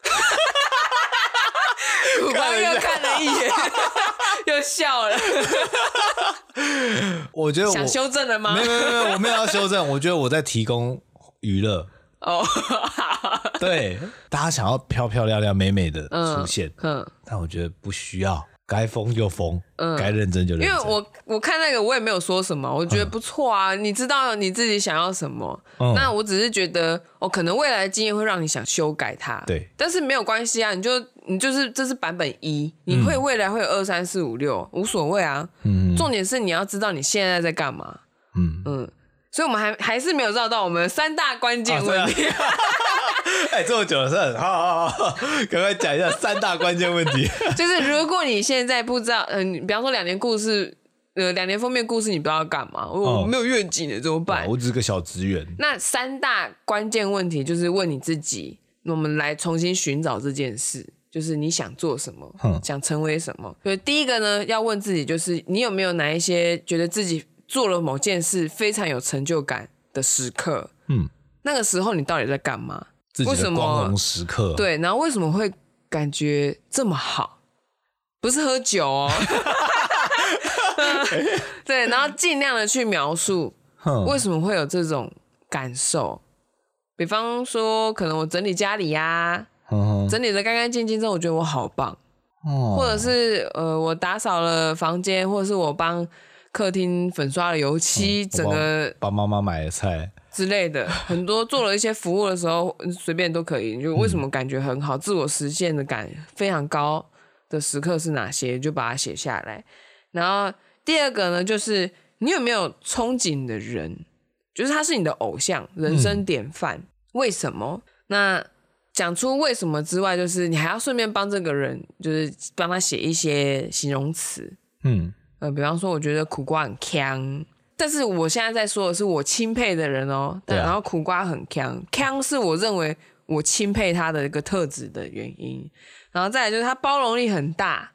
苦瓜又看了一眼，又笑了。我觉得我想修正了吗？没有没有没有，我没有要修正。我觉得我在提供娱乐哦，对，大家想要漂漂亮亮、美美的出现，嗯，嗯，但我觉得不需要。该疯就疯，嗯，该认真就认真。因为我我看那个，我也没有说什么，我觉得不错啊。嗯、你知道你自己想要什么，嗯、那我只是觉得，哦，可能未来的经验会让你想修改它，对。但是没有关系啊，你就你就是这是版本一，你会未来会有二三四五六，无所谓啊。嗯。重点是你要知道你现在在干嘛。嗯嗯。所以我们还还是没有绕到我们三大关键问题。啊 哎、欸，这么久了，是好好好，赶快讲一下 三大关键问题。就是如果你现在不知道，嗯、呃，比方说两年故事，呃，两年封面故事，你不知道干嘛，我、哦、没有愿景的怎么办？我只是个小职员。那三大关键问题就是问你自己，我们来重新寻找这件事，就是你想做什么，嗯、想成为什么。所以第一个呢，要问自己，就是你有没有哪一些觉得自己做了某件事非常有成就感的时刻？嗯，那个时候你到底在干嘛？为什么光荣时刻？对，然后为什么会感觉这么好？不是喝酒哦。对，然后尽量的去描述为什么会有这种感受。比方说，可能我整理家里呀、啊，整理的干干净净之后，我觉得我好棒。或者是呃，我打扫了房间，或者是我帮客厅粉刷了油漆，整个帮妈妈买的菜。之类的，很多做了一些服务的时候，随便都可以。就为什么感觉很好，嗯、自我实现的感非常高的时刻是哪些？就把它写下来。然后第二个呢，就是你有没有憧憬的人，就是他是你的偶像、人生典范，嗯、为什么？那讲出为什么之外，就是你还要顺便帮这个人，就是帮他写一些形容词。嗯，呃，比方说，我觉得苦瓜很锵。但是我现在在说的是我钦佩的人哦，对，然后苦瓜很强，强是我认为我钦佩他的一个特质的原因，然后再来就是他包容力很大，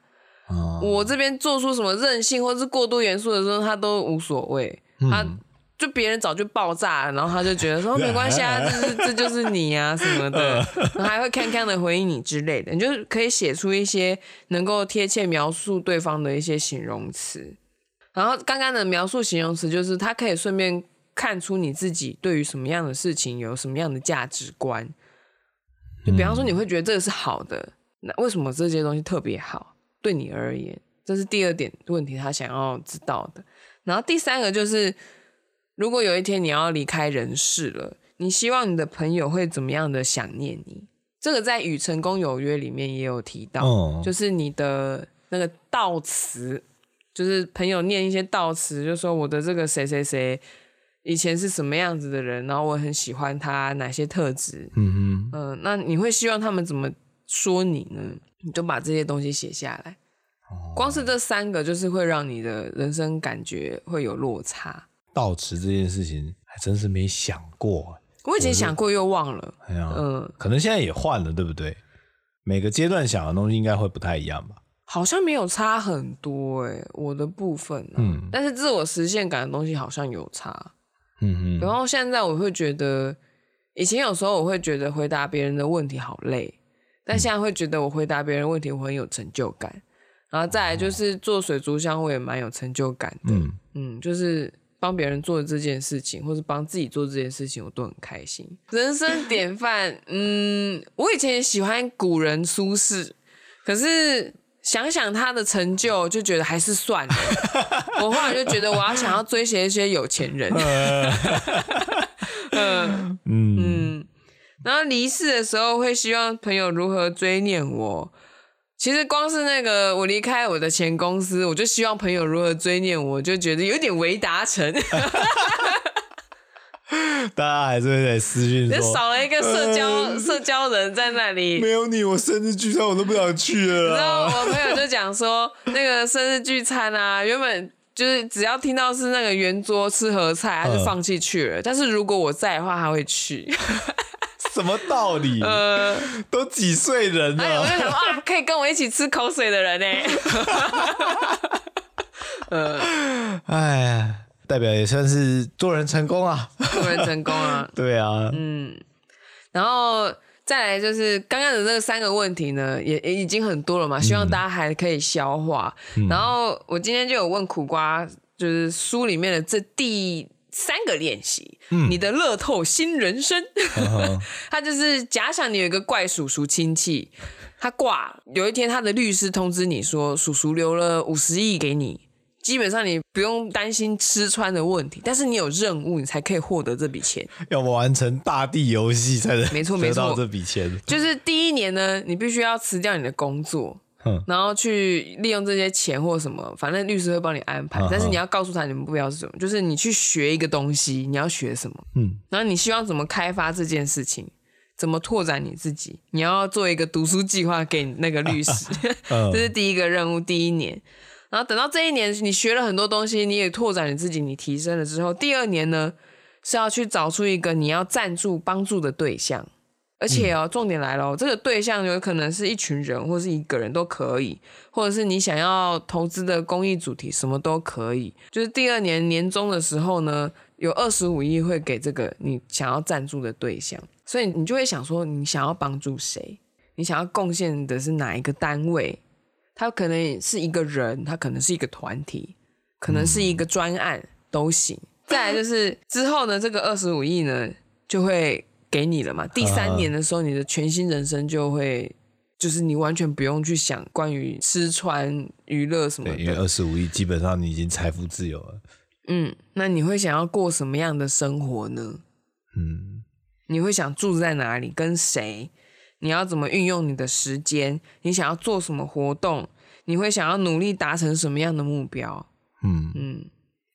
哦、我这边做出什么任性或是过度严肃的时候，他都无所谓，嗯、他就别人早就爆炸了，然后他就觉得说 没关系啊，这是这就是你啊什么的，然后还会康康的回应你之类的，你就可以写出一些能够贴切描述对方的一些形容词。然后刚刚的描述形容词就是，它可以顺便看出你自己对于什么样的事情有什么样的价值观。就比方说，你会觉得这个是好的，那为什么这些东西特别好？对你而言，这是第二点问题，他想要知道的。然后第三个就是，如果有一天你要离开人世了，你希望你的朋友会怎么样的想念你？这个在《与成功有约》里面也有提到，哦、就是你的那个悼词。就是朋友念一些悼词，就说我的这个谁谁谁以前是什么样子的人，然后我很喜欢他哪些特质，嗯哼，嗯、呃，那你会希望他们怎么说你呢？你就把这些东西写下来。哦、光是这三个，就是会让你的人生感觉会有落差。悼词这件事情还真是没想过，我以前想过又忘了。哎呀，嗯，可能现在也换了，对不对？每个阶段想的东西应该会不太一样吧。好像没有差很多哎、欸，我的部分、啊，嗯，但是自我实现感的东西好像有差，嗯嗯，然后现在我会觉得，以前有时候我会觉得回答别人的问题好累，但现在会觉得我回答别人问题我很有成就感，然后再来就是做水族箱我也蛮有成就感的，嗯。嗯，就是帮别人做这件事情，或是帮自己做这件事情，我都很开心。人生 典范，嗯，我以前也喜欢古人苏轼，可是。想想他的成就，就觉得还是算了。我后来就觉得，我要想要追随一些有钱人。嗯嗯，然后离世的时候，会希望朋友如何追念我。其实光是那个我离开我的前公司，我就希望朋友如何追念我，就觉得有点微达成。大家还是会在私讯说，少了一个社交、呃、社交人在那里。没有你，我生日聚餐我都不想去了。然后我朋友就讲说，那个生日聚餐啊，原本就是只要听到是那个圆桌吃合菜，他就放弃去了。呃、但是如果我在的话，他会去。什么道理？呃，都几岁人了？哎，我就想说啊，可以跟我一起吃口水的人呢。呃，哎呀。代表也算是做人成功啊，做人成功啊，对啊，嗯，然后再来就是刚刚的这三个问题呢，也也已经很多了嘛，希望大家还可以消化。嗯、然后我今天就有问苦瓜，就是书里面的这第三个练习，嗯、你的乐透新人生。他就是假想你有一个怪叔叔亲戚，他挂有一天他的律师通知你说，叔叔留了五十亿给你，基本上你不用担心吃穿的问题，但是你有任务，你才可以获得这笔钱。要完成大地游戏才能没错没错这笔钱。就是第一年呢，你必须要辞掉你的工作。然后去利用这些钱或什么，反正律师会帮你安排。但是你要告诉他你们目标是什么，就是你去学一个东西，你要学什么？嗯，然后你希望怎么开发这件事情，怎么拓展你自己？你要做一个读书计划给那个律师，这是第一个任务，第一年。然后等到这一年，你学了很多东西，你也拓展你自己，你提升了之后，第二年呢，是要去找出一个你要赞助帮助的对象。而且哦，重点来了，这个对象有可能是一群人，或是一个人都可以，或者是你想要投资的公益主题，什么都可以。就是第二年年终的时候呢，有二十五亿会给这个你想要赞助的对象，所以你就会想说，你想要帮助谁？你想要贡献的是哪一个单位？他可能是一个人，他可能是一个团体，可能是一个专案都行。再来就是之后呢，这个二十五亿呢就会。给你了嘛？第三年的时候，你的全新人生就会，就是你完全不用去想关于吃穿娱乐什么的。因为二十五亿，基本上你已经财富自由了。嗯，那你会想要过什么样的生活呢？嗯，你会想住在哪里？跟谁？你要怎么运用你的时间？你想要做什么活动？你会想要努力达成什么样的目标？嗯嗯，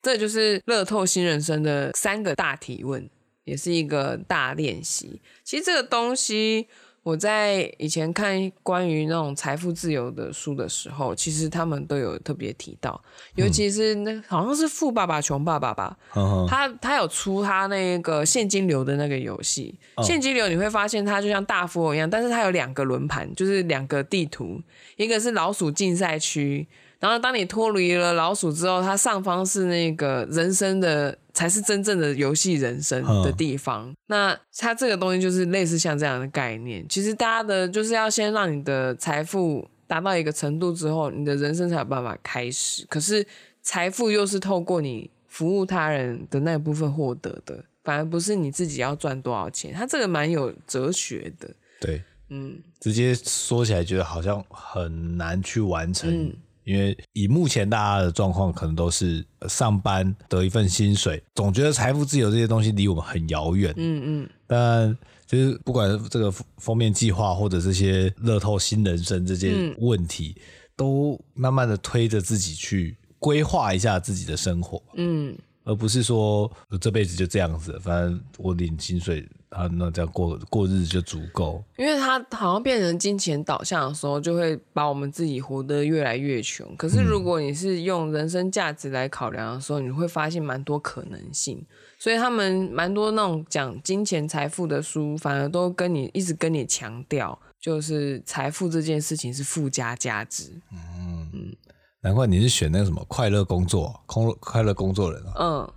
这就是乐透新人生的三个大提问。也是一个大练习。其实这个东西，我在以前看关于那种财富自由的书的时候，其实他们都有特别提到。尤其是那好像是《富爸爸穷爸爸》吧，嗯、他他有出他那个现金流的那个游戏。嗯、现金流你会发现它就像大富翁一样，但是它有两个轮盘，就是两个地图，一个是老鼠竞赛区。然后，当你脱离了老鼠之后，它上方是那个人生的，才是真正的游戏人生的地方。嗯、那它这个东西就是类似像这样的概念。其实大家的就是要先让你的财富达到一个程度之后，你的人生才有办法开始。可是财富又是透过你服务他人的那部分获得的，反而不是你自己要赚多少钱。它这个蛮有哲学的。对，嗯，直接说起来觉得好像很难去完成。嗯因为以目前大家的状况，可能都是上班得一份薪水，总觉得财富自由这些东西离我们很遥远。嗯嗯。但就是不管这个封面计划，或者这些乐透新人生这些问题，嗯、都慢慢的推着自己去规划一下自己的生活。嗯。而不是说这辈子就这样子，反正我领薪水。啊，那这样过过日子就足够。因为他好像变成金钱导向的时候，就会把我们自己活得越来越穷。可是如果你是用人生价值来考量的时候，你会发现蛮多可能性。所以他们蛮多那种讲金钱财富的书，反而都跟你一直跟你强调，就是财富这件事情是附加价值。嗯嗯，难怪你是选那个什么快乐工作，空快乐工作人啊。嗯。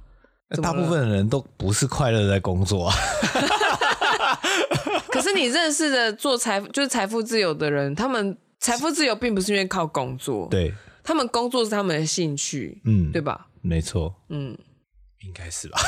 大部分的人都不是快乐在工作啊，你认识的做财就是财富自由的人，他们财富自由并不是因为靠工作，对，他们工作是他们的兴趣，嗯，对吧？没错，嗯。应该是吧，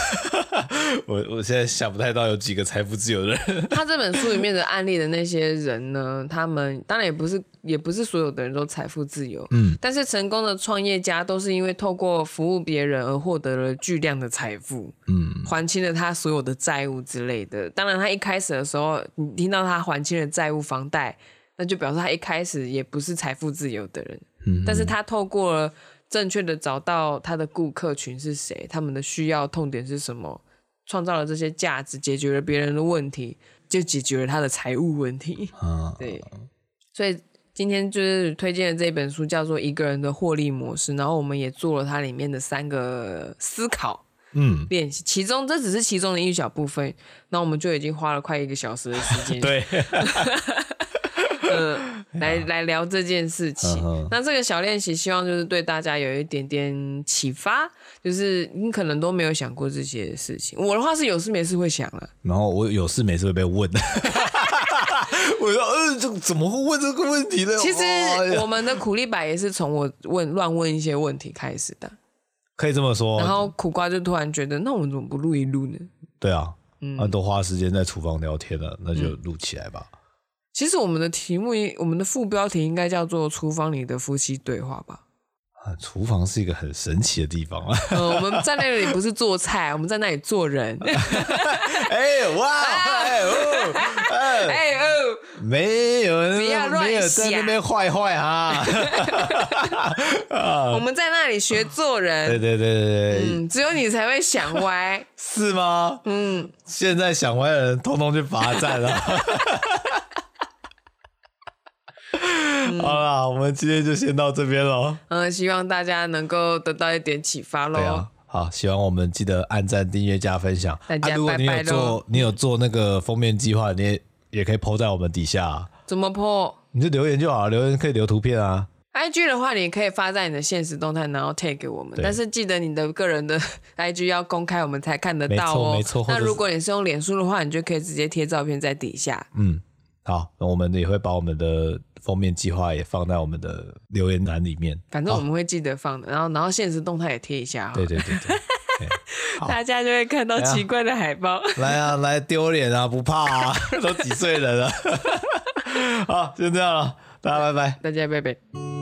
我我现在想不太到有几个财富自由的人。他这本书里面的案例的那些人呢，他们当然也不是，也不是所有的人都财富自由，嗯，但是成功的创业家都是因为透过服务别人而获得了巨量的财富，嗯，还清了他所有的债务之类的。当然，他一开始的时候，你听到他还清了债务、房贷，那就表示他一开始也不是财富自由的人，嗯，但是他透过了。正确的找到他的顾客群是谁，他们的需要痛点是什么，创造了这些价值，解决了别人的问题，就解决了他的财务问题。嗯，对。所以今天就是推荐的这本书叫做《一个人的获利模式》，然后我们也做了它里面的三个思考，嗯，练习。其中这只是其中的一小部分，那我们就已经花了快一个小时的时间。对。嗯，来 来聊这件事情。Uh. 那这个小练习，希望就是对大家有一点点启发。就是你可能都没有想过这些事情。我的话是有事没事会想了，然后我有事没事会被问。我说，嗯，这怎么会问这个问题呢？其实我们的苦力白也是从我问乱问一些问题开始的。可以这么说。然后苦瓜就突然觉得，那我们怎么不录一录呢？对啊，嗯，都花时间在厨房聊天了，那就录起来吧。嗯、其实我们的题目，我们的副标题应该叫做“厨房里的夫妻对话”吧。厨房是一个很神奇的地方啊！呃，我们在那里不是做菜，我们在那里做人。哎哇！哎哦！哎哦！没有人，没有在那边坏坏哈。我们在那里学做人。对对对对对。嗯，只有你才会想歪。是吗？嗯。现在想歪的人，通通去罚站了。好啦，我们今天就先到这边喽。嗯，希望大家能够得到一点启发喽。对啊，好，希望我们记得按赞、订阅、加分享。大家如果你有做，你有做那个封面计划，你也也可以 po 在我们底下啊。怎么 po？你就留言就好，留言可以留图片啊。IG 的话，你可以发在你的现实动态，然后 tag 给我们。但是记得你的个人的 IG 要公开，我们才看得到哦。没错，没错。那如果你是用脸书的话，你就可以直接贴照片在底下。嗯。好，那我们也会把我们的封面计划也放在我们的留言栏里面。反正我们会记得放的，然后然后现实动态也贴一下。对对对对，大家就会看到奇怪的海报。来啊，来丢脸啊，不怕啊，都几岁人了。好，就这样了，大家拜拜，大家拜拜。